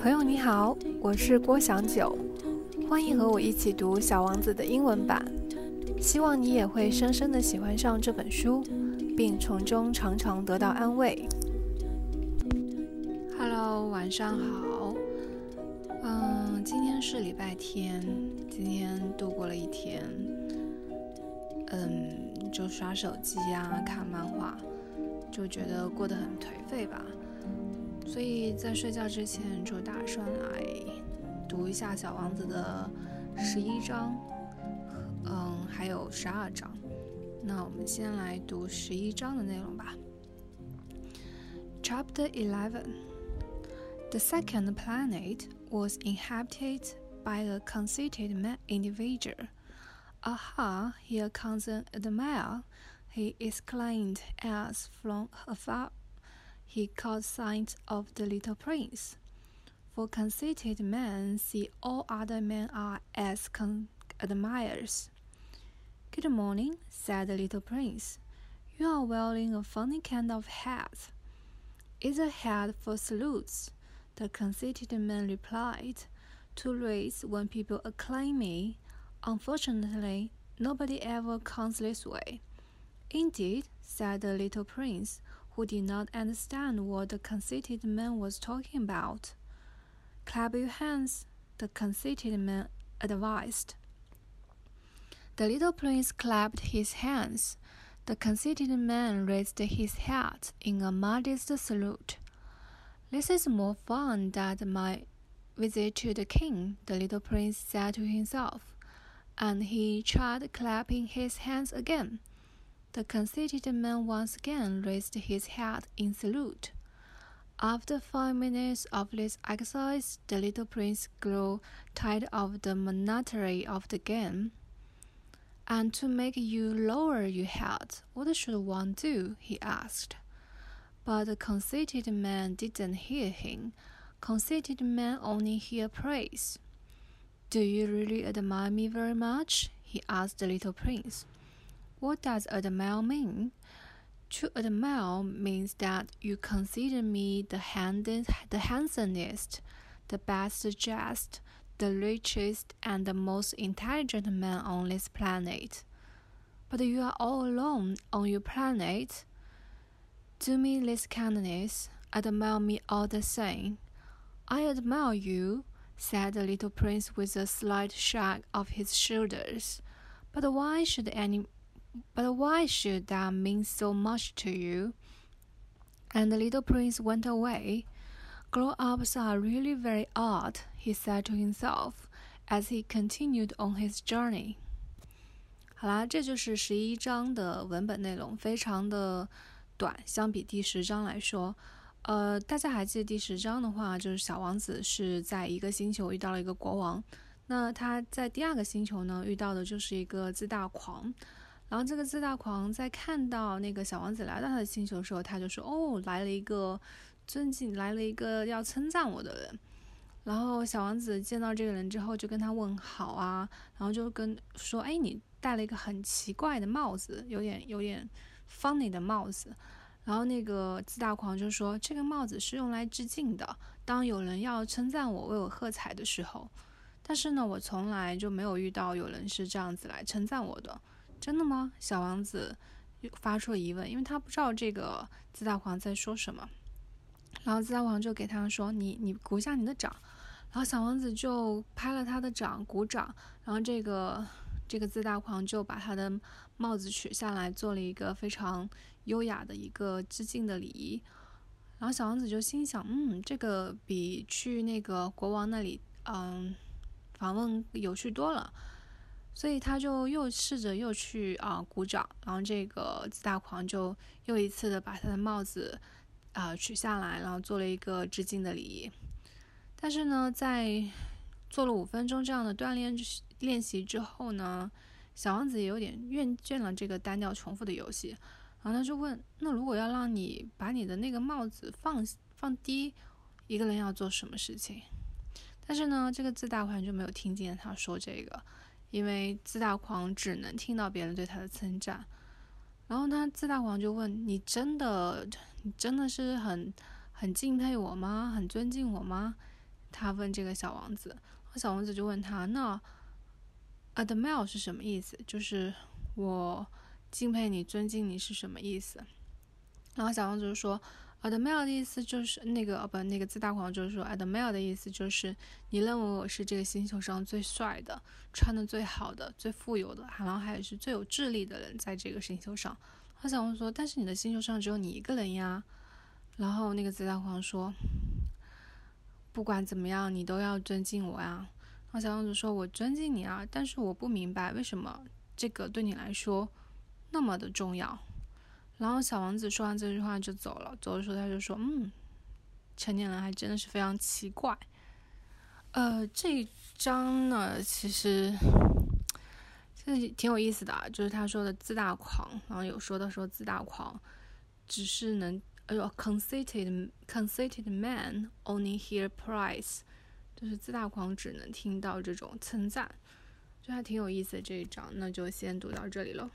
朋友你好，我是郭祥九，欢迎和我一起读《小王子》的英文版。希望你也会深深的喜欢上这本书，并从中常常得到安慰。Hello，晚上好。嗯，今天是礼拜天，今天度过了一天。嗯，就刷手机啊，看漫画，就觉得过得很颓废吧。所以在睡觉之前就打算来读一下《小王子》的十一章，嗯，还有十二章。那我们先来读十一章的内容吧。Chapter Eleven: The second planet was inhabited by a conceited man individual. Aha! Here comes an admirer, he exclaimed as from afar he caught sight of the little prince. For conceited men see all other men are as con- admirers. Good morning, said the little prince. You are wearing a funny kind of hat. It's a hat for salutes, the conceited man replied. To raise when people acclaim me. Unfortunately, nobody ever comes this way. Indeed, said the little prince, who did not understand what the conceited man was talking about. Clap your hands, the conceited man advised. The little prince clapped his hands. The conceited man raised his hat in a modest salute. This is more fun than my visit to the king, the little prince said to himself, and he tried clapping his hands again. The conceited man once again raised his hat in salute. After five minutes of this exercise, the little prince grew tired of the monotony of the game. And to make you lower your hat, what should one do? he asked. But the conceited man didn't hear him. Conceited men only hear praise. Do you really admire me very much? he asked the little prince. What does admire mean? To admire means that you consider me the, hand- the handsomest, the best dressed, the richest, and the most intelligent man on this planet. But you are all alone on your planet. Do me this kindness, admire me all the same. I admire you, said the little prince with a slight shrug of his shoulders. But why should any but why should that mean so much to you? And the little prince went away. Grow-ups are really very odd, he said to himself as he continued on his journey. 好啦，这就是十一章的文本内容，非常的短，相比第十章来说。呃，大家还记得第十章的话，就是小王子是在一个星球遇到了一个国王，那他在第二个星球呢遇到的就是一个自大狂。然后这个自大狂在看到那个小王子来到他的星球的时候，他就说：“哦，来了一个尊敬，来了一个要称赞我的人。”然后小王子见到这个人之后，就跟他问好啊，然后就跟说：“哎，你戴了一个很奇怪的帽子，有点有点 funny 的帽子。”然后那个自大狂就说：“这个帽子是用来致敬的，当有人要称赞我、为我喝彩的时候。但是呢，我从来就没有遇到有人是这样子来称赞我的。”真的吗？小王子发出了疑问，因为他不知道这个自大狂在说什么。然后自大狂就给他说：“你你鼓一下你的掌。”然后小王子就拍了他的掌，鼓掌。然后这个这个自大狂就把他的帽子取下来，做了一个非常优雅的一个致敬的礼仪。然后小王子就心想：“嗯，这个比去那个国王那里嗯访问有趣多了。”所以他就又试着又去啊鼓掌，然后这个自大狂就又一次的把他的帽子啊取下来，然后做了一个致敬的礼仪。但是呢，在做了五分钟这样的锻炼练习之后呢，小王子也有点厌倦了这个单调重复的游戏，然后他就问：那如果要让你把你的那个帽子放放低，一个人要做什么事情？但是呢，这个自大狂就没有听见他说这个。因为自大狂只能听到别人对他的称赞，然后他自大狂就问：“你真的，你真的是很很敬佩我吗？很尊敬我吗？”他问这个小王子，小王子就问他：“那 admire 是什么意思？就是我敬佩你、尊敬你是什么意思？”然后小王子就说：“admire 的意思就是那个哦不，那个自大狂就是说，admire 的意思就是你认为我是这个星球上最帅的、穿的最好的、最富有的，然后还是最有智力的人，在这个星球上。”他小王子说：“但是你的星球上只有你一个人呀。”然后那个自大狂说。不管怎么样，你都要尊敬我呀。然后小王子说：“我尊敬你啊，但是我不明白为什么这个对你来说那么的重要。”然后小王子说完这句话就走了。走的时候他就说：“嗯，成年人还真的是非常奇怪。”呃，这一章呢，其实这挺有意思的，就是他说的自大狂，然后有说到说自大狂只是能。哎呦 conceited, conceited man only hear praise，就是自大狂只能听到这种称赞，就还挺有意思的这一章，那就先读到这里了。